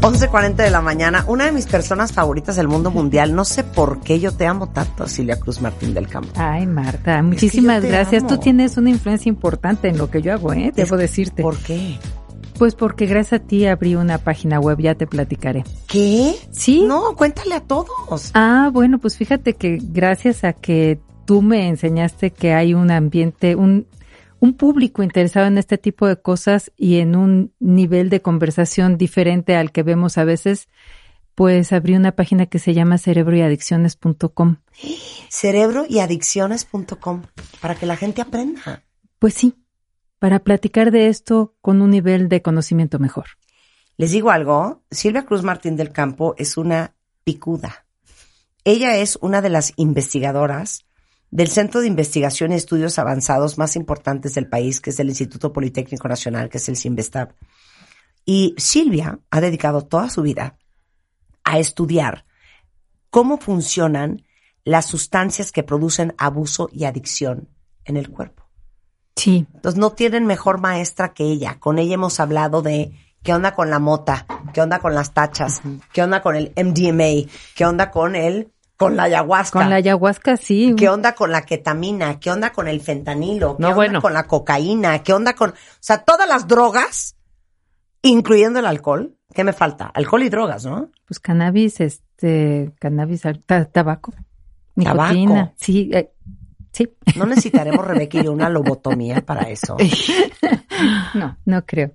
11.40 de la mañana, una de mis personas favoritas del mundo mundial. No sé por qué yo te amo tanto, Silvia Cruz Martín del Campo. Ay, Marta, muchísimas gracias. Tú tienes una influencia importante en lo que yo hago, ¿eh? Debo decirte. ¿Por qué? Pues porque gracias a ti abrí una página web, ya te platicaré. ¿Qué? Sí. No, cuéntale a todos. Ah, bueno, pues fíjate que gracias a que tú me enseñaste que hay un ambiente, un, un público interesado en este tipo de cosas y en un nivel de conversación diferente al que vemos a veces, pues abrí una página que se llama cerebroyadicciones.com. Cerebroyadicciones.com, para que la gente aprenda. Pues sí, para platicar de esto con un nivel de conocimiento mejor. Les digo algo, Silvia Cruz Martín del Campo es una picuda. Ella es una de las investigadoras del Centro de Investigación y Estudios Avanzados más importantes del país, que es el Instituto Politécnico Nacional, que es el CIMBESTAB. Y Silvia ha dedicado toda su vida a estudiar cómo funcionan las sustancias que producen abuso y adicción en el cuerpo. Sí. Entonces no tienen mejor maestra que ella. Con ella hemos hablado de qué onda con la mota, qué onda con las tachas, qué onda con el MDMA, qué onda con el con la ayahuasca. Con la ayahuasca, sí. ¿Qué onda con la ketamina? ¿Qué onda con el fentanilo? ¿Qué onda con la cocaína? ¿Qué onda con, o sea, todas las drogas, incluyendo el alcohol? ¿Qué me falta? Alcohol y drogas, ¿no? Pues cannabis, este, cannabis, tabaco, nicotina. Sí, eh, sí. No necesitaremos, Rebeca, y una lobotomía para eso. no, no creo.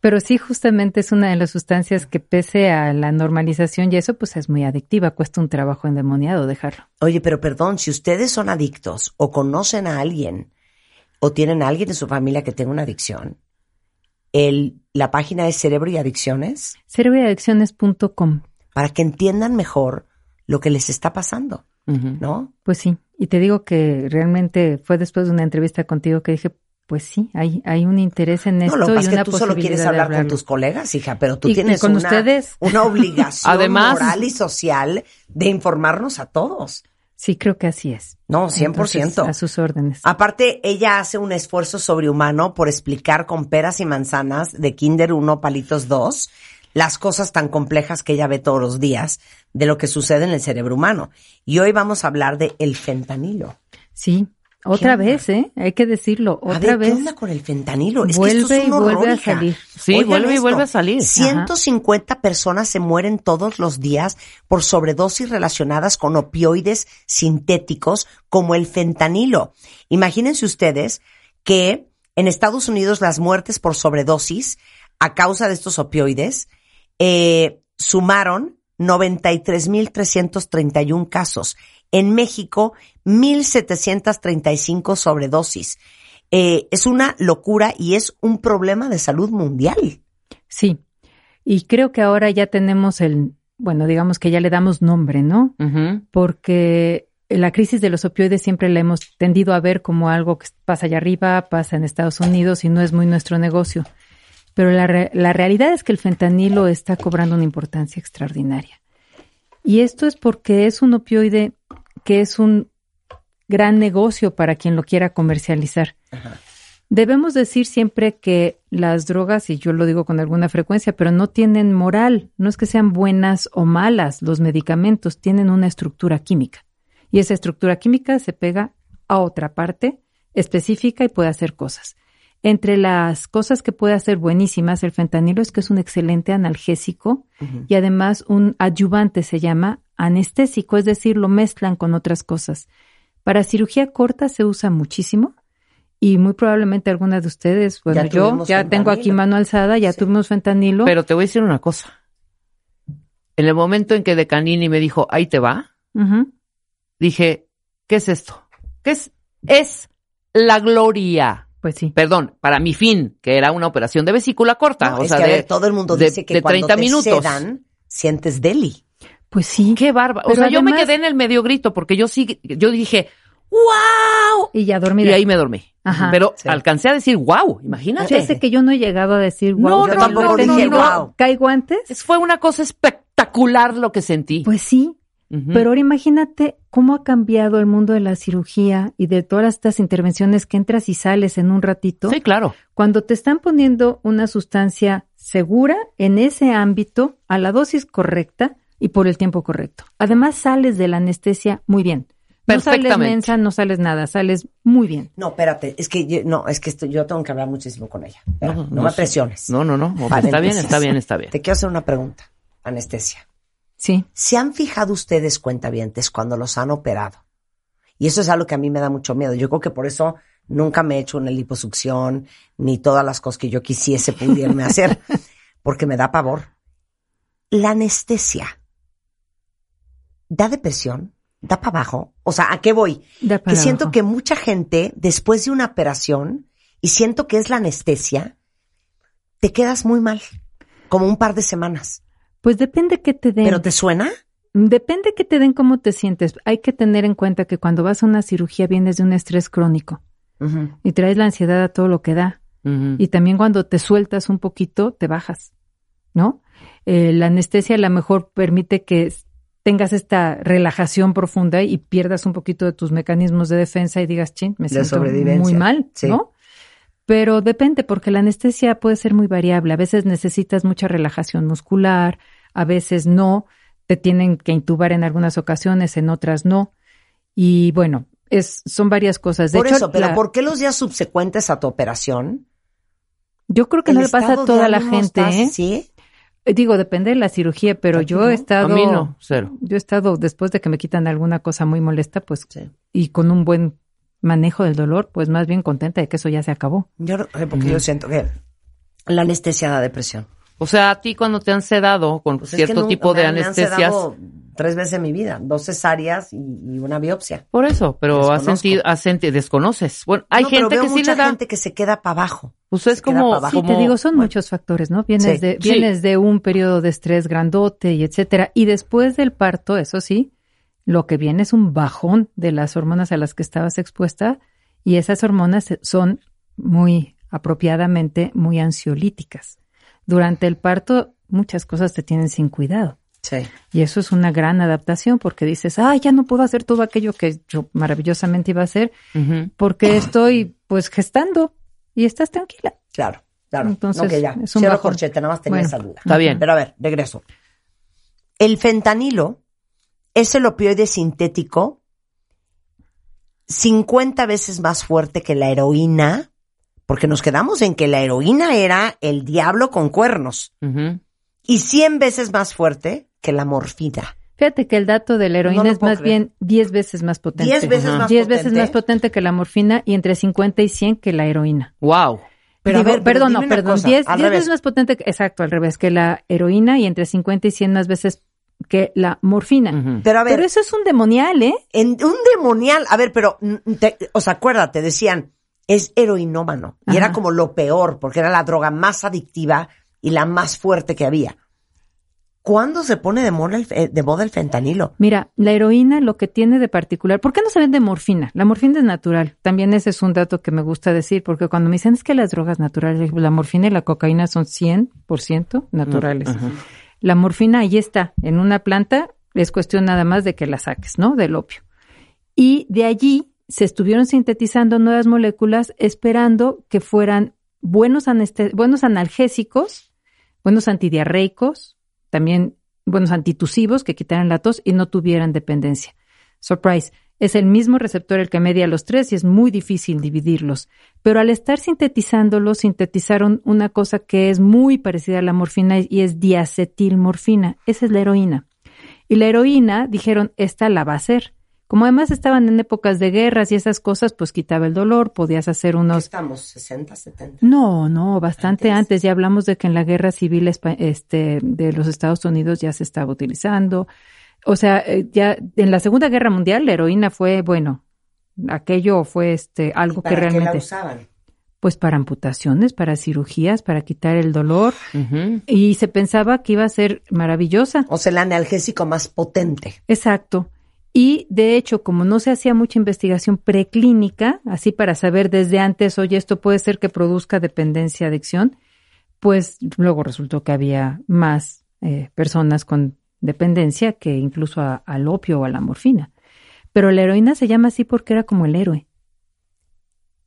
Pero sí, justamente es una de las sustancias que pese a la normalización y eso, pues es muy adictiva, cuesta un trabajo endemoniado dejarlo. Oye, pero perdón, si ustedes son adictos o conocen a alguien o tienen a alguien en su familia que tenga una adicción, el, la página es Cerebro y Adicciones. Cerebroyadicciones.com. Para que entiendan mejor lo que les está pasando, ¿no? Pues sí, y te digo que realmente fue después de una entrevista contigo que dije, pues sí, hay, hay un interés en esto. No, lo y que una es que tú solo quieres hablar con tus colegas, hija, pero tú tienes con una, ustedes. una obligación Además, moral y social de informarnos a todos. Sí, creo que así es. No, 100%. Entonces, a sus órdenes. Aparte, ella hace un esfuerzo sobrehumano por explicar con peras y manzanas de Kinder 1, Palitos 2, las cosas tan complejas que ella ve todos los días de lo que sucede en el cerebro humano. Y hoy vamos a hablar de el fentanilo. Sí, otra vez, ¿eh? Hay que decirlo, otra a ver, vez. ¿Qué onda con el fentanilo? Es vuelve que esto es un y vuelve horror, a hija. salir. Sí, Oigan vuelve y vuelve a salir. 150 personas se mueren todos los días por sobredosis relacionadas con opioides sintéticos como el fentanilo. Imagínense ustedes que en Estados Unidos las muertes por sobredosis a causa de estos opioides eh, sumaron 93.331 casos. En México, 1.735 sobredosis. Eh, es una locura y es un problema de salud mundial. Sí. Y creo que ahora ya tenemos el, bueno, digamos que ya le damos nombre, ¿no? Porque la crisis de los opioides siempre la hemos tendido a ver como algo que pasa allá arriba, pasa en Estados Unidos y no es muy nuestro negocio. Pero la, re- la realidad es que el fentanilo está cobrando una importancia extraordinaria. Y esto es porque es un opioide que es un gran negocio para quien lo quiera comercializar. Debemos decir siempre que las drogas, y yo lo digo con alguna frecuencia, pero no tienen moral, no es que sean buenas o malas, los medicamentos tienen una estructura química. Y esa estructura química se pega a otra parte específica y puede hacer cosas. Entre las cosas que puede hacer buenísimas el fentanilo es que es un excelente analgésico y además un adyuvante se llama anestésico, es decir, lo mezclan con otras cosas. Para cirugía corta se usa muchísimo Y muy probablemente algunas de ustedes, bueno, Ya yo ya tengo aquí mano alzada, ya Sí. tuvimos fentanilo. Pero te voy a decir una cosa. En el momento en que De Canini me dijo, ahí te va, dije, ¿qué es esto? ¿Qué es? Es la gloria. Pues sí. Perdón, para mi fin, que era una operación de vesícula corta. No, o sea, que, de, ver, todo el mundo de- dice que de cuando 30 te minutos. sedan, sientes deli. Pues sí. Qué bárbaro. O sea, yo me quedé en el medio grito porque yo sí, yo dije, ¡wow! Y ya Y dormida. ahí me dormí. Ajá. Pero Sí. alcancé a decir, wow, imagínate. Fíjate que yo no he llegado a decir, No, wow, yo yo tampoco dije, tenido- "Guau". ¿Caigo antes? Es- Fue una cosa espectacular lo que sentí. Pues sí. Pero ahora imagínate cómo ha cambiado el mundo de la cirugía y de todas estas intervenciones que entras y sales en un ratito. Sí, claro. Cuando te están poniendo una sustancia segura en ese ámbito, a la dosis correcta y por el tiempo correcto. Además, sales de la anestesia muy bien. No sales mensa, no sales nada, sales muy bien. No, espérate, es que yo, no, es que esto- yo tengo que hablar muchísimo con ella. Espera, no, no me sé. presiones. No, no, no. Está bien, está bien, está bien. Te quiero hacer una pregunta, anestesia. Sí. ¿Se han fijado ustedes, cuentavientes, cuando los han operado? Y eso es algo que a mí me da mucho miedo. Yo creo que por eso nunca me he hecho una liposucción, ni todas las cosas que yo quisiese pudiérame hacer, porque me da pavor. La anestesia, ¿da depresión? ¿Da para abajo? O sea, ¿a qué voy? Da que siento que mucha gente, después de una operación, y siento que es la anestesia, te quedas muy mal, como un par de semanas. Pues depende que te den. ¿Pero te suena? Depende que te den cómo te sientes. Hay que tener en cuenta que cuando vas a una cirugía vienes de un estrés crónico y traes la ansiedad a todo lo que da. Y también cuando te sueltas un poquito, te bajas, ¿no? Eh, la anestesia a lo mejor permite que tengas esta relajación profunda y pierdas un poquito de tus mecanismos de defensa y digas, chin, me siento muy mal, Sí. ¿no? Pero depende, porque la anestesia puede ser muy variable. A veces necesitas mucha relajación muscular, a veces no. Te tienen que intubar en algunas ocasiones, en otras no. Y bueno, es, son varias cosas. De Por hecho, eso, pero la- ¿por qué los días subsecuentes a tu operación? yo creo que no le pasa a toda la gente, ¿eh? así? Eh, Digo, depende de la cirugía, pero ¿A yo no? he A estado. mí no, cero. Yo he estado, después de que me quitan alguna cosa muy molesta, pues, Sí. y con un buen manejo del dolor, pues más bien contenta de que eso ya se acabó. Yo, no- eh, porque yo siento que la anestesia da depresión. O sea, a ti cuando te han sedado con Pues es que cierto tipo de me han- me han anestesias. sedado tres veces en mi vida, dos cesáreas y, y una biopsia. Por eso, pero has sentido, has sentido, desconoces. Bueno, hay No, pero gente veo que sí mucha le da. gente que se queda para abajo. Pues es como, abajo. Sí, como te digo, son bueno. muchos factores, ¿no? Vienes Sí. de, Sí. vienes de un periodo de estrés grandote y etcétera. Y después del parto, eso sí, lo que viene es un bajón de las hormonas a las que estabas expuesta y esas hormonas son muy apropiadamente muy ansiolíticas. Durante el parto, muchas cosas te tienen sin cuidado. Sí. Y eso es una gran adaptación porque dices, ay, ya no puedo hacer todo aquello que yo maravillosamente iba a hacer porque estoy pues gestando y estás tranquila. Claro, claro. Entonces, Ok, ya. es un Cierro corchete, nada más tenía Bueno, esa duda. Está bien. Pero a ver, regreso. El fentanilo es el opioide sintético 50 veces más fuerte que la heroína, porque nos quedamos en que la heroína era el diablo con cuernos, Ujú. y 100 veces más fuerte que la morfina. Fíjate que el dato de la heroína No es más creer. bien 10 veces más potente. 10 veces Ajá. más 10 potente. veces más potente que la morfina y entre 50 y 100 que la heroína. Wow. Pero a Digo, ver, pero perdón, no, perdón, cosa, 10, al 10 revés. veces más potente, que- exacto, al revés, que la heroína y entre 50 y 100 más veces que la morfina. Pero a ver, Pero eso es un demonial, ¿eh? en un demonial, a ver, pero, mm, te- o sea, acuérdate, decían, es heroinómano. Y era como lo peor, porque era la droga más adictiva y la más fuerte que había. ¿Cuándo se pone de moda el, de moda el fentanilo? Mira, la heroína lo que tiene de particular, ¿por qué no se vende morfina? La morfina es natural. También ese es un dato que me gusta decir, porque cuando me dicen es que las drogas naturales, la morfina y la cocaína son 100% naturales. La morfina ahí está, en una planta, es cuestión nada más de que la saques, ¿no? Del opio. Y de allí se estuvieron sintetizando nuevas moléculas esperando que fueran buenos, buenos analgésicos, buenos antidiarreicos, también buenos antitusivos que quitaran la tos y no tuvieran dependencia. Surprise. Es el mismo receptor el que media los tres y es muy difícil dividirlos. Pero al estar sintetizándolos, sintetizaron una cosa que es muy parecida a la morfina y es diacetilmorfina. Esa es la heroína. Y la heroína, dijeron, esta la va a hacer. Como además estaban en épocas de guerras y esas cosas, pues quitaba el dolor, podías hacer ¿Qué unos... estamos? ¿60, 70? No, no, bastante Antes. antes. Ya hablamos de que en la guerra civil este, de los Estados Unidos ya se estaba utilizando. O sea, eh, ya en la Segunda Guerra Mundial la heroína fue, bueno, aquello fue este algo ¿Y que para qué la realmente, usaban? pues para amputaciones, para cirugías, para quitar el dolor. Y se pensaba que iba a ser maravillosa. O sea, el analgésico más potente. Exacto. Y de hecho, como no se hacía mucha investigación preclínica, así para saber desde antes, oye, esto puede ser que produzca dependencia, adicción, pues luego resultó que había más eh, personas con dependencia que incluso a- al opio o a la morfina. Pero la heroína se llama así porque era como el héroe.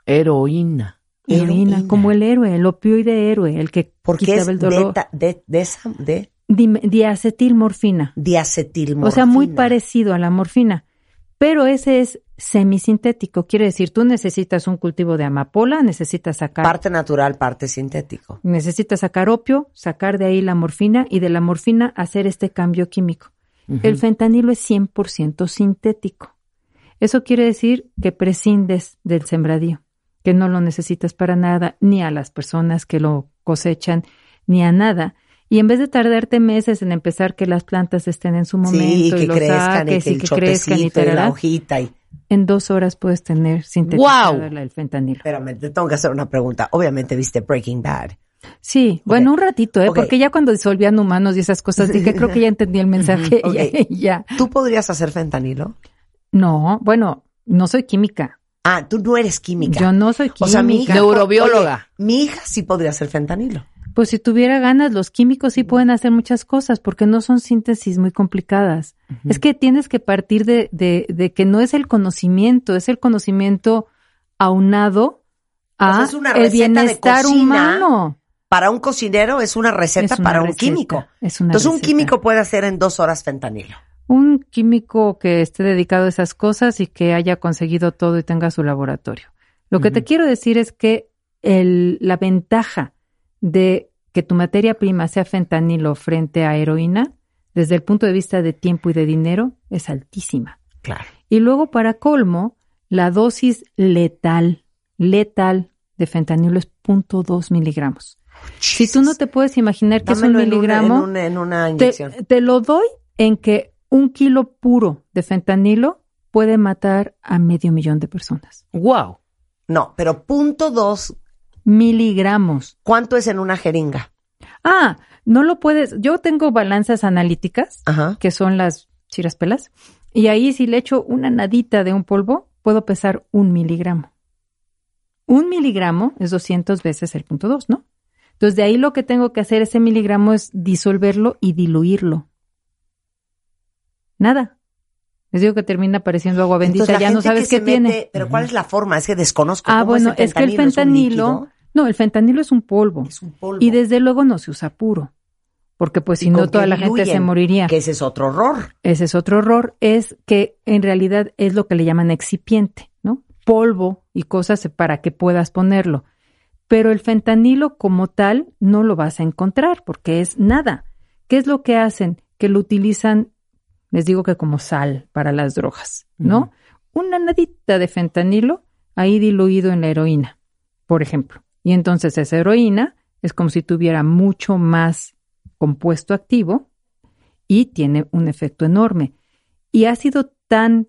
Heroína. Heroína, Heroína. como el héroe, el opioide héroe, el que Porque quitaba es el dolor. de, de, de, esa- de diacetilmorfina. diacetilmorfina. O sea, muy parecido a la morfina. Pero ese es semisintético. Quiere decir, tú necesitas un cultivo de amapola, necesitas sacar, Parte natural, parte sintético. necesitas sacar opio, sacar de ahí la morfina y de la morfina hacer este cambio químico. El fentanilo es 100% sintético. Eso quiere decir que prescindes del sembradío, que no lo necesitas para nada, ni a las personas que lo cosechan, ni a nada. Y en vez de tardarte meses en empezar que las plantas estén en su momento sí, que y los crezcan y que y que crezcan y y la tarará, hojita y... en dos horas puedes tener sintetizado ¡Guau! la- el fentanilo. Espérame, te tengo que hacer una pregunta. Obviamente viste Breaking Bad. Sí, bueno, un ratito, ¿eh? Porque ya cuando disolvían humanos y esas cosas, dije, creo que ya entendí el mensaje. Ok. ya, ya. ¿Tú podrías hacer fentanilo? No, bueno, no soy química. Ah, tú no eres química. Yo no soy química. O sea, mi hija... Neurobióloga. Oye, mi hija sí podría hacer fentanilo. Pues si tuviera ganas, los químicos sí pueden hacer muchas cosas porque no son síntesis muy complicadas. Es que tienes que partir de, de, de que no es el conocimiento, es el conocimiento aunado a es una el bienestar humano. Para un cocinero es una receta Es una para un químico. es una Entonces un químico puede hacer en dos horas fentanilo. Un químico que esté dedicado a esas cosas y que haya conseguido todo y tenga su laboratorio. Lo que te quiero decir es que el, la ventaja de que tu materia prima sea fentanilo frente a heroína, desde el punto de vista de tiempo y de dinero, es altísima. Claro. Y luego, para colmo, la dosis letal, letal de fentanilo es 0.2 miligramos. Si tú no te puedes imaginar que es un Dámelo en una- miligramo, en una, en una te, te lo doy en que un kilo puro de fentanilo puede matar a medio millón de personas. Wow. No, pero punto dos, Miligramos. ¿cuánto es en una jeringa? Ah, no lo puedes. Yo tengo balanzas analíticas, Ajá. que son las chiraspelas, y ahí si le echo una nadita de un polvo, puedo pesar un miligramo. Un miligramo es 200 veces el punto dos, ¿no? Entonces, de ahí lo que tengo que hacer ese miligramo es disolverlo y diluirlo. Nada. Les digo que termina pareciendo agua bendita, Entonces, ya no sabes qué tiene. pero ¿cuál es la forma? Es que desconozco. Ah, ¿Cómo bueno, es, el es que el fentanilo? No, el fentanilo es un polvo. Es un polvo. Y desde luego no se usa puro, porque pues ¿Y si no toda la gente se moriría. Que ese es otro horror. Ese es otro error, es que en realidad es lo que le llaman excipiente, ¿no? Polvo y cosas para que puedas ponerlo. Pero el fentanilo como tal no lo vas a encontrar porque es nada. ¿Qué es lo que hacen? Que lo utilizan, les digo que como sal para las drogas, ¿no? Una nadita de fentanilo ahí diluido en la heroína, por ejemplo. Y entonces esa heroína es como si tuviera mucho más compuesto activo y tiene un efecto enorme. Y ha sido tan,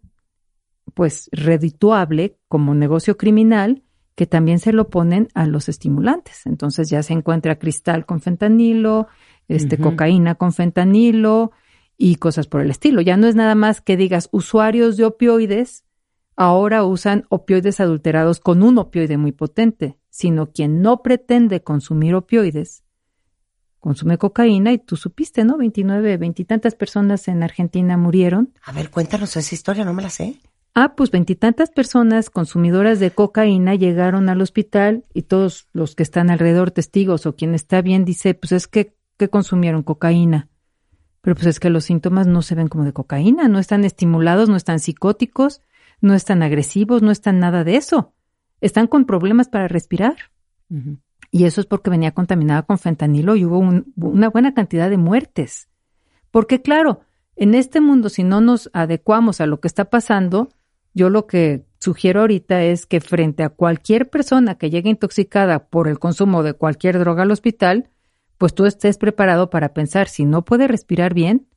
pues, redituable como negocio criminal que también se lo ponen a los estimulantes. Entonces ya se encuentra cristal con fentanilo, este, cocaína con fentanilo y cosas por el estilo. Ya no es nada más que digas usuarios de opioides ahora usan opioides adulterados con un opioide muy potente, sino quien no pretende consumir opioides consume cocaína y tú supiste, ¿no? 29, veintitantas personas en Argentina murieron. A ver, cuéntanos esa historia, no me la sé. Ah, pues veintitantas personas consumidoras de cocaína llegaron al hospital y todos los que están alrededor, testigos o quien está bien, dice, pues es que, que consumieron cocaína. Pero pues es que los síntomas no se ven como de cocaína, no están estimulados, no están psicóticos, no están agresivos, no están nada de eso. Están con problemas para respirar. Y eso es porque venía contaminada con fentanilo y hubo un- una buena cantidad de muertes. Porque claro, En este mundo, si no nos adecuamos a lo que está pasando, yo lo que sugiero ahorita es que frente a cualquier persona que llegue intoxicada por el consumo de cualquier droga al hospital, pues tú estés preparado para pensar, si no puede respirar bien,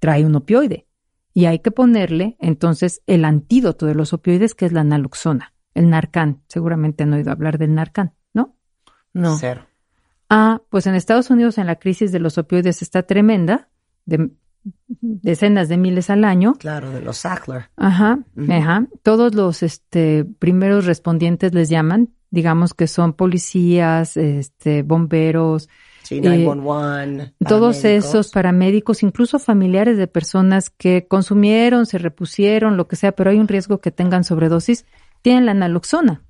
trae un opioide. Y hay que ponerle entonces el antídoto de los opioides, que es la naloxona, el narcan. Seguramente han oído hablar del narcan, ¿no? No. Cero. Ah, pues en Estados Unidos en la crisis de los opioides está tremenda, de decenas de miles al año. Claro, de los Sackler. Ajá, ajá. Todos los este, primeros respondientes les llaman, digamos que son policías, este, bomberos, Sí, Eh, 911. todos esos paramédicos, incluso familiares de personas que consumieron, se repusieron, lo que sea, pero hay un riesgo que tengan sobredosis, tienen la naloxona.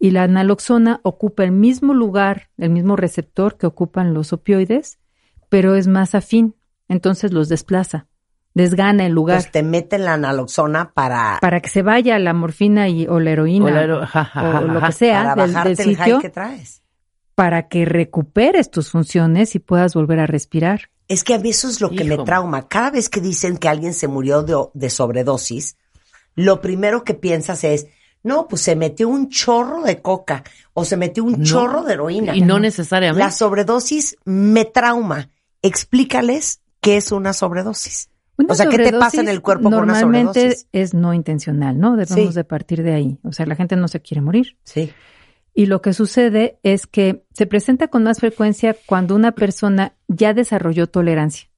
Y la naloxona ocupa el mismo lugar, el mismo receptor que ocupan los opioides, pero es más afín, entonces los desplaza, desgana el lugar Entonces te meten la naloxona para, para que se vaya la morfina y, o la heroína O la hero- ja, ja, o ja, lo que sea para del, bajarte del el high sitio que traes. Para que recuperes tus funciones y puedas volver a respirar. Es que a mí eso es lo que me trauma. Cada vez que dicen que alguien se murió de, de sobredosis, lo primero que piensas es, no, pues se metió un chorro de coca o se metió un No. chorro de heroína. Y no necesariamente. La sobredosis me trauma. Explícales qué es una sobredosis. Una O sea, ¿qué te pasa en el cuerpo con una normalmente sobredosis? es no intencional, ¿no? Debemos Sí. de partir de ahí. O sea, la gente no se quiere morir. Sí. Y lo que sucede es que se presenta con más frecuencia cuando una persona ya desarrolló tolerancia.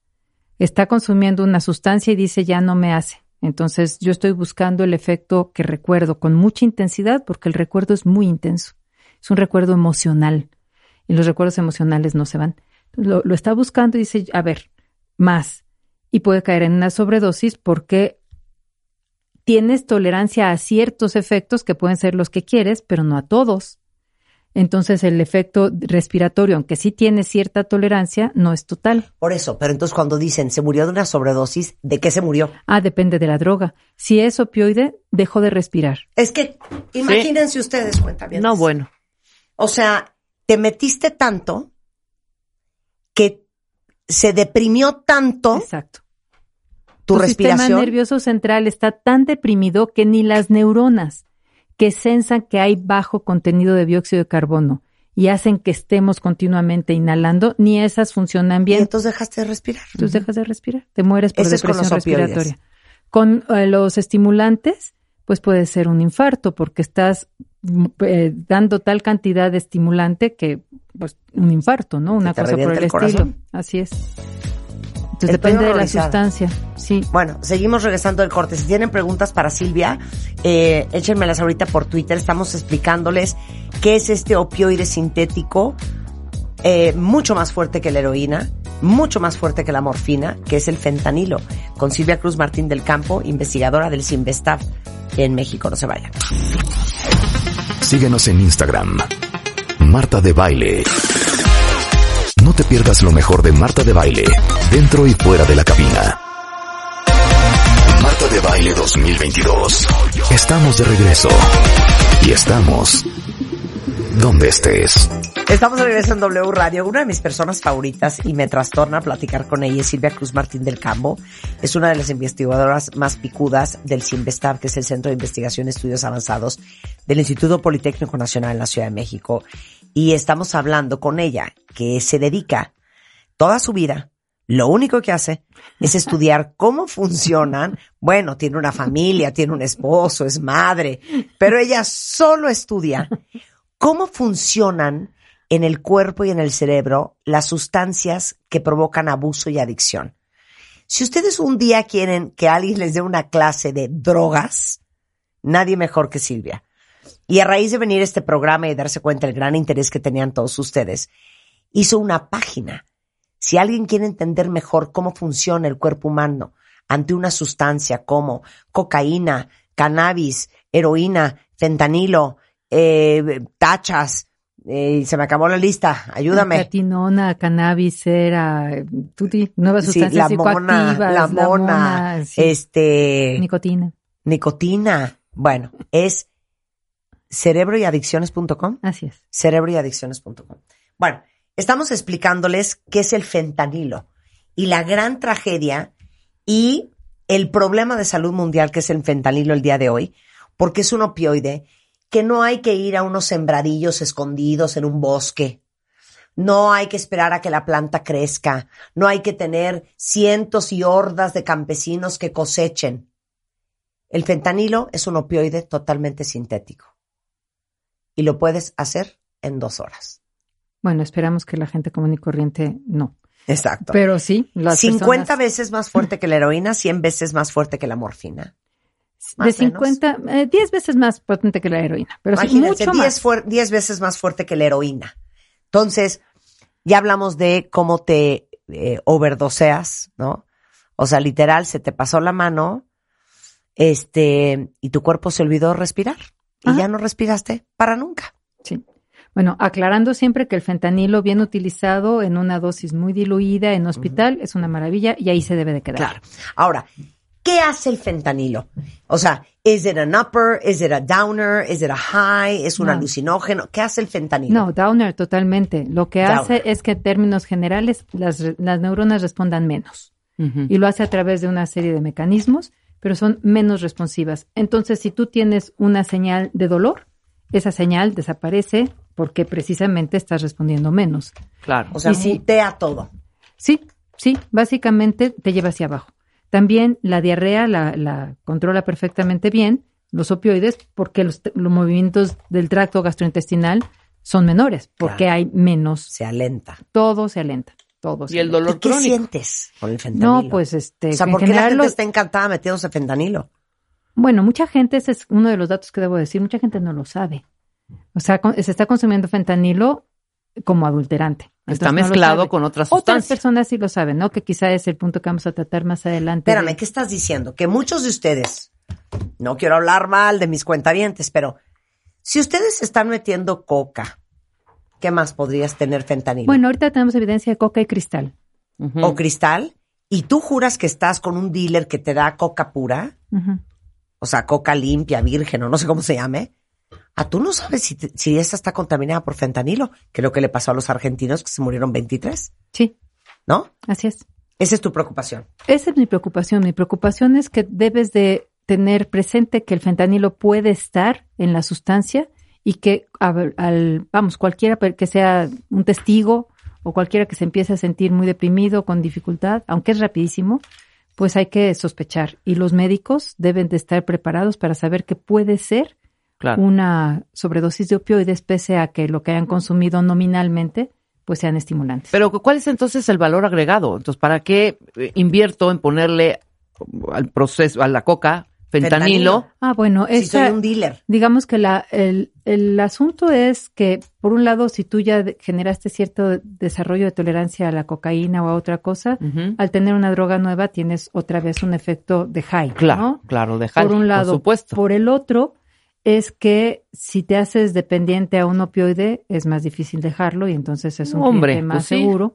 Está consumiendo una sustancia y dice ya no me hace. Entonces yo estoy buscando el efecto que recuerdo con mucha intensidad porque el recuerdo es muy intenso. Es un recuerdo emocional y los recuerdos emocionales no se van. Lo, está buscando y dice, a ver, más. Y puede caer en una sobredosis porque tienes tolerancia a ciertos efectos que pueden ser los que quieres, pero no a todos. Entonces el efecto respiratorio, aunque sí tiene cierta tolerancia, no es total. Por eso, pero entonces cuando dicen se murió de una sobredosis, ¿de qué se murió? Ah, depende de la droga. Si es opioide, dejó de respirar. Es que, imagínense ustedes, cuenta bien. No, bueno. O sea, te metiste tanto que se deprimió tanto Exacto. tu, sistema respiración. nervioso central está tan deprimido que ni las neuronas que sensan que hay bajo contenido de dióxido de carbono y hacen que estemos continuamente inhalando, ni esas funcionan Y bien. entonces dejaste de respirar. Entonces dejas de respirar, te mueres por Ese con depresión opioides. respiratoria. Con eh, los estimulantes, pues puede ser un infarto porque estás mm, eh, dando tal cantidad de estimulante que, pues, un infarto, ¿no? Una cosa por el, el estilo. corazón. Así es. Entonces Estoy depende de la sustancia. Sí. Bueno, seguimos regresando del corte. Si tienen preguntas para Silvia, eh, échenmelas ahorita por Twitter. Estamos explicándoles qué es este opioide sintético, eh, mucho más fuerte que la heroína, mucho más fuerte que la morfina, que es el fentanilo. Con Silvia Cruz Martín del Campo, investigadora del Sinvestav en México. No se vayan. Síguenos en Instagram. Marta de Baile. No te pierdas lo mejor de Marta de Baile, dentro y fuera de la cabina. Marta de Baile 2022. Estamos de regreso. Y estamos donde estés. Estamos de regreso en W Radio. Una de mis personas favoritas y me trastorna platicar con ella es Silvia Cruz Martín del Campo. Es una de las investigadoras más picudas del CINVESTAB, que es el Centro de Investigación y Estudios Avanzados del Instituto Politécnico Nacional en la Ciudad de México. Y estamos hablando con ella, que se dedica toda su vida, lo único que hace es estudiar cómo funcionan. Bueno, tiene una familia, tiene un esposo, es madre, pero ella solo estudia cómo funcionan en el cuerpo y en el cerebro las sustancias que provocan abuso y adicción. Si ustedes un día quieren que alguien les dé una clase de drogas, nadie mejor que Silvia. Y a raíz de venir a este programa y darse cuenta del gran interés que tenían todos ustedes, hizo una página. Si alguien quiere entender mejor cómo funciona el cuerpo humano ante una sustancia como cocaína, cannabis, heroína, fentanilo, eh, tachas, eh, se me acabó la lista, ayúdame. Catinona, cannabis, era, tuti, nuevas Sí, sustancias la mona, la mona, sí, este, nicotina. nicotina. Bueno, es cerebroyadicciones.com. Así es. cerebroyadicciones.com. Bueno, estamos explicándoles qué es el fentanilo y la gran tragedia y el problema de salud mundial que es el fentanilo el día de hoy, porque es un opioide que no hay que ir a unos sembradillos escondidos en un bosque. No hay que esperar a que la planta crezca. No hay que tener cientos y hordas de campesinos que cosechen. El fentanilo es un opioide totalmente sintético. Y lo puedes hacer en dos horas. Bueno, esperamos que la gente común y corriente no. Exacto. Pero sí, las 50 personas- veces más fuerte que la heroína, 100 veces más fuerte que la morfina. más de o 50, eh, 10 veces más potente que la heroína, pero sí, Imagínense, mucho 10, más. fuer- 10 veces más fuerte que la heroína. Entonces, ya hablamos de cómo te eh, overdoseas, ¿no? O sea, literal, se te pasó la mano, este, y tu cuerpo se olvidó respirar. Y Ajá. ya no respiraste para nunca. Sí. Bueno, aclarando siempre que el fentanilo bien utilizado en una dosis muy diluida en hospital es una maravilla y ahí se debe de quedar. Claro. Ahora, ¿qué hace el fentanilo? O sea, ¿es it an upper? ¿Es it a downer? ¿Es it a high? ¿Es un No. alucinógeno? ¿Qué hace el fentanilo? No, Downer, totalmente. Lo que Downer. hace es que en términos generales las, las neuronas respondan menos. Y lo hace a través de una serie de mecanismos, pero son menos responsivas. Entonces, si tú tienes una señal de dolor, esa señal desaparece porque precisamente estás respondiendo menos. Claro. O sea, si- mutea todo. Sí, sí, básicamente te lleva hacia abajo. También la diarrea la, la controla perfectamente bien, los opioides, porque los, los movimientos del tracto gastrointestinal son menores, porque Claro. hay menos, Se alenta. todo se alenta, todo se y el dolor ¿Y qué crónico. sientes con el fentanilo? No, pues este, O sea, ¿por qué la gente los- está encantada metiéndose fentanilo? Bueno, mucha gente, ese es uno de los datos que debo decir, mucha gente no lo sabe. O sea, se está consumiendo fentanilo como adulterante. Está Entonces, mezclado con otras Otras sustancias. personas sí lo saben, ¿no? Que quizá es el punto que vamos a tratar más adelante. Espérame, de- ¿qué estás diciendo? Que muchos de ustedes, no quiero hablar mal de mis cuentavientes, pero si ustedes están metiendo coca, ¿qué más podrías tener fentanilo? Bueno, ahorita tenemos evidencia de coca y cristal. O cristal, y tú juras que estás con un dealer que te da coca pura, o sea, coca limpia, virgen, o no sé cómo se llame. A tú no sabes si, te- si esta está contaminada por fentanilo, que es lo que le pasó a los argentinos que se murieron 23, Sí, ¿no? así es. Esa es tu preocupación. Esa es mi preocupación. Mi preocupación es que debes de tener presente que el fentanilo puede estar en la sustancia y que, al, vamos, cualquiera que sea un testigo o cualquiera que se empiece a sentir muy deprimido, con dificultad, aunque es rapidísimo, pues hay que sospechar. Y los médicos deben de estar preparados para saber que puede ser Claro. una sobredosis de opioides, pese a que lo que hayan consumido nominalmente, pues sean estimulantes. Pero ¿cuál es entonces el valor agregado? Entonces, ¿para qué eh, invierto en ponerle al proceso, a la coca, fentanilo? ah, bueno, Si soy un dealer. Digamos que la, el, el asunto es que, por un lado, si tú ya de- generaste cierto desarrollo de tolerancia a la cocaína o a otra cosa, al tener una droga nueva tienes otra vez un efecto de high. Claro, ¿no? claro, dejar, por un lado. por supuesto. Por el otro, es que si te haces dependiente a un opioide, es más difícil dejarlo y entonces es un Hombre, más pues sí. seguro.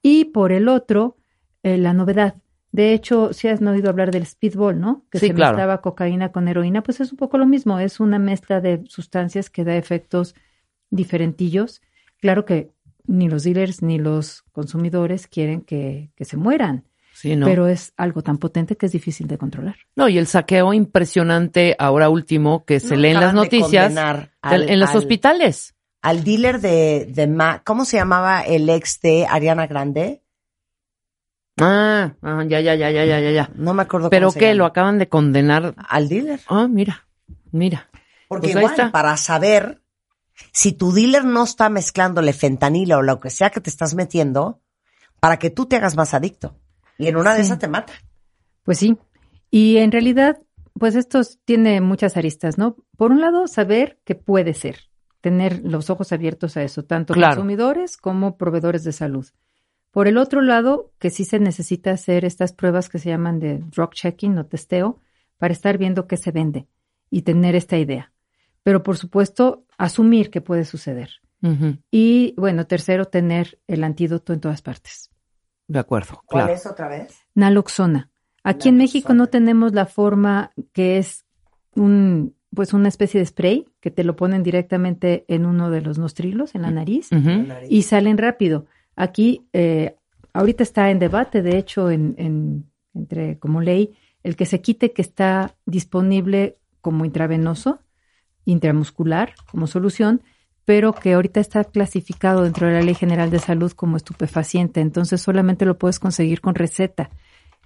Y por el otro, eh, la novedad. De hecho, si has oído hablar del speedball, ¿no? Que Sí, se claro. mezclaba cocaína con heroína, pues es un poco lo mismo. Es una mezcla de sustancias que da efectos diferentillos. Claro que ni los dealers ni los consumidores quieren que, que se mueran, Sí, ¿no? pero es algo tan potente que es difícil de controlar. No, y el saqueo impresionante ahora último que se No lee en las noticias al- en los al- hospitales. Al dealer de, de Ma- ¿cómo se llamaba el ex de Ariana Grande? Ah, ah, ya, ya, ya, ya, ya, ya, ya. No me acuerdo Pero cómo se llama. lo acaban de condenar. Al dealer. Ah, mira, mira. Porque Pues igual, está. para saber si tu dealer no está mezclándole fentanilo o lo que sea que te estás metiendo, para que tú te hagas más adicto. Y en una de esas te mata. Pues sí. Y en realidad, pues esto tiene muchas aristas, ¿no? Por un lado, saber que puede ser, tener los ojos abiertos a eso, tanto Claro. consumidores como proveedores de salud. Por el otro lado, que sí se necesita hacer estas pruebas que se llaman de drug checking o testeo para estar viendo qué se vende y tener esta idea. Pero por supuesto, asumir que puede suceder. Y bueno, tercero, tener el antídoto en todas partes. De acuerdo, ¿Cuál es otra vez? Naloxona. Aquí en México no tenemos la forma que es un, pues una especie de spray que te lo ponen directamente en uno de los nostrilos, en la nariz, y salen rápido. Aquí, eh, ahorita está en debate, de hecho, en, en, entre como ley, el que se quite que está disponible como intravenoso, intramuscular, como solución, pero que ahorita está clasificado dentro de la Ley General de Salud como estupefaciente, entonces solamente lo puedes conseguir con receta.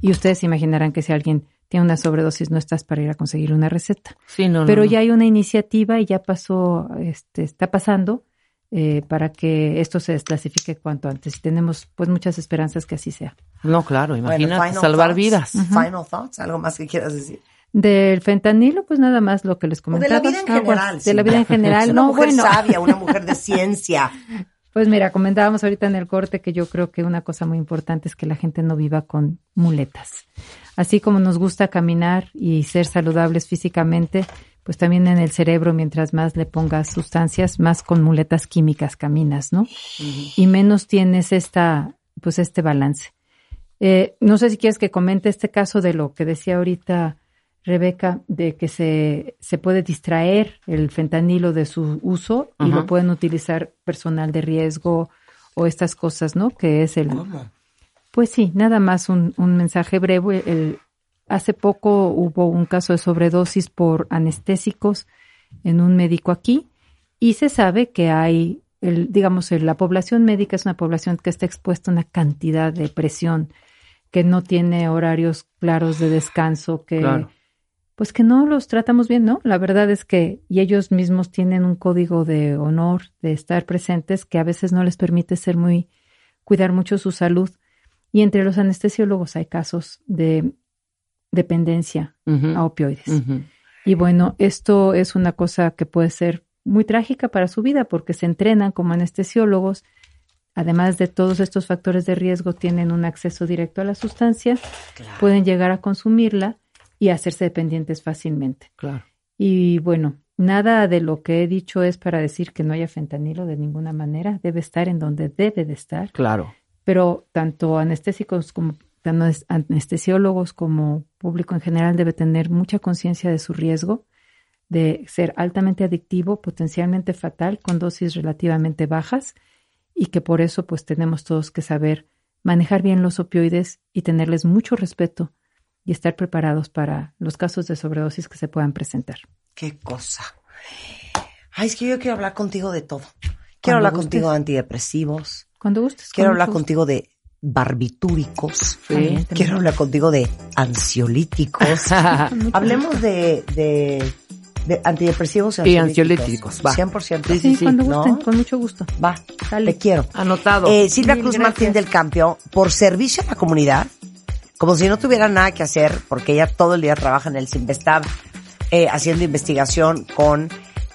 Y ustedes imaginarán que si alguien tiene una sobredosis no estás para ir a conseguir una receta. Sí, no, Pero no. ya hay una iniciativa y ya pasó, este, está pasando eh, para que esto se desclasifique cuanto antes. Y tenemos pues muchas esperanzas que así sea. No, claro, imagínate, final salvar thoughts. vidas. Final thoughts, algo más que quieras decir. Del fentanilo, pues nada más lo que les O de comentaba. la vida en Aguas, general. de la vida en general. Una no, mujer bueno. sabia, una mujer de ciencia. Pues mira, comentábamos ahorita en el corte que yo creo que una cosa muy importante es que la gente no viva con muletas. Así como nos gusta caminar y ser saludables físicamente, pues también en el cerebro, mientras más le pongas sustancias, más con muletas químicas caminas, ¿no? Y menos tienes esta, pues este balance. Eh, no sé si quieres que comente este caso de lo que decía ahorita Rebeca, de que se, se puede distraer el fentanilo de su uso y lo pueden utilizar personal de riesgo o estas cosas, ¿no? Que es el... Pues sí, nada más un, un mensaje breve. El, hace poco hubo un caso de sobredosis por anestésicos en un médico aquí y se sabe que hay, el, digamos, el- la población médica es una población que está expuesta a una cantidad de presión, que no tiene horarios claros de descanso, que Claro. pues que no los tratamos bien, ¿no? La verdad es que y ellos mismos tienen un código de honor de estar presentes que a veces no les permite ser muy cuidar mucho su salud. Y entre los anestesiólogos hay casos de dependencia a opioides. Y bueno, esto es una cosa que puede ser muy trágica para su vida porque se entrenan como anestesiólogos. Además de todos estos factores de riesgo, tienen un acceso directo a la sustancia, pueden llegar a consumirla y hacerse dependientes fácilmente. Claro. Y bueno, nada de lo que he dicho es para decir que no haya fentanilo de ninguna manera. Debe estar en donde debe de estar. Claro. Pero tanto anestésicos como tanto anes- anestesiólogos como público en general debe tener mucha conciencia de su riesgo de ser altamente adictivo, potencialmente fatal, con dosis relativamente bajas y que por eso pues tenemos todos que saber manejar bien los opioides y tenerles mucho respeto y estar preparados para los casos de sobredosis que se puedan presentar. Qué cosa. Ay, es que yo quiero hablar contigo de todo. Quiero Cuando hablar gustes. contigo de antidepresivos. Cuando gustes. Quiero hablar contigo de barbitúricos. Quiero hablar contigo de ansiolíticos. Hablemos de, de, de antidepresivos y Y ansiolíticos. ansiolíticos, va. 100%. Sí, Sí, sí, cuando ¿no? gusten, con mucho gusto. Va, Dale. te quiero. Anotado. Eh, Silvia Mil Cruz gracias. Martín del Campio, por servicio a la comunidad, como si no tuviera nada que hacer, porque ella todo el día trabaja en el Sinvestab, eh, haciendo investigación con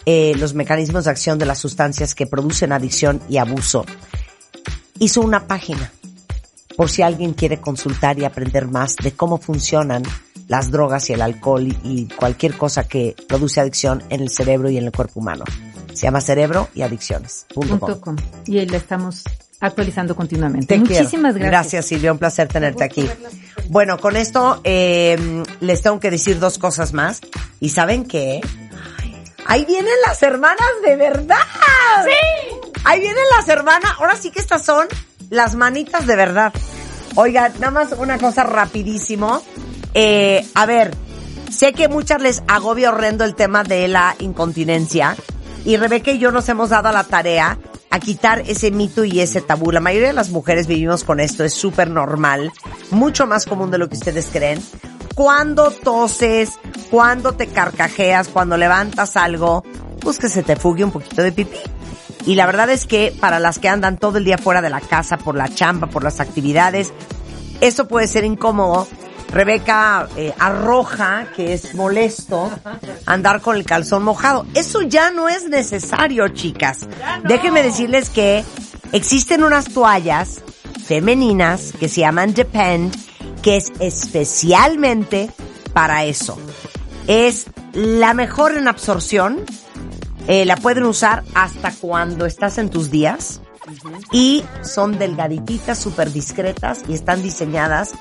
eh, los mecanismos de acción de las sustancias que producen adicción y abuso. Hizo una página, por si alguien quiere consultar y aprender más de cómo funcionan las drogas y el alcohol y, cualquier cosa que produce adicción en el cerebro y en el cuerpo humano. Se llama cerebro y adicciones. punto com. Punto com. Y ahí la estamos actualizando continuamente. Te Muchísimas quiero. gracias. Silvia. Un placer tenerte aquí. Bueno, con esto eh, les tengo que decir dos cosas más. ¿Y saben qué? Ahí vienen las hermanas de verdad. ¡Sí! Ahí vienen las hermanas. Ahora sí que estas son las manitas de verdad. Oigan, nada más una cosa rapidísimo. Eh, a ver, sé que muchas les agobia horrendo el tema de la incontinencia. Y Rebeca y yo nos hemos dado a la tarea a quitar ese mito y ese tabú. La mayoría de las mujeres vivimos con esto, es súper normal, mucho más común de lo que ustedes creen. Cuando toses, cuando te carcajeas, cuando levantas algo, pues que se te fugue un poquito de pipí. Y la verdad es que para las que andan todo el día fuera de la casa, por la chamba, por las actividades, eso puede ser incómodo. Rebeca eh, arroja que es molesto andar con el calzón mojado. Eso ya no es necesario, chicas. Déjenme decirles que existen unas toallas femeninas que se llaman Depend, que es especialmente para eso. Es la mejor en absorción. Eh, la pueden usar hasta cuando estás en tus días. Y son delgadititas, súper discretas y están diseñadas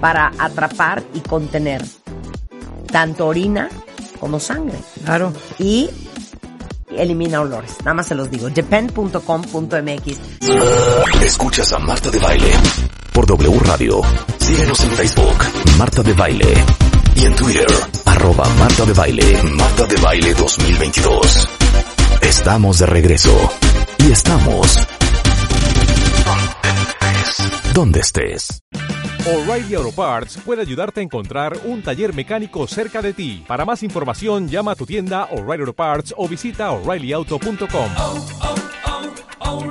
para atrapar y contener tanto orina como sangre. Claro. Y elimina olores. Nada más se los digo. Depend.com.mx. Escuchas a Marta de Baile por W Radio. Síguenos en Facebook, Marta de Baile. Y en Twitter, arroba Marta de Baile, Marta de Baile 2022. Estamos de regreso y estamos donde estés. O'Reilly Auto Parts puede ayudarte a encontrar un taller mecánico cerca de ti. Para más información, llama a tu tienda O'Reilly Auto Parts o visita oreillyauto.com. Oh, oh, oh,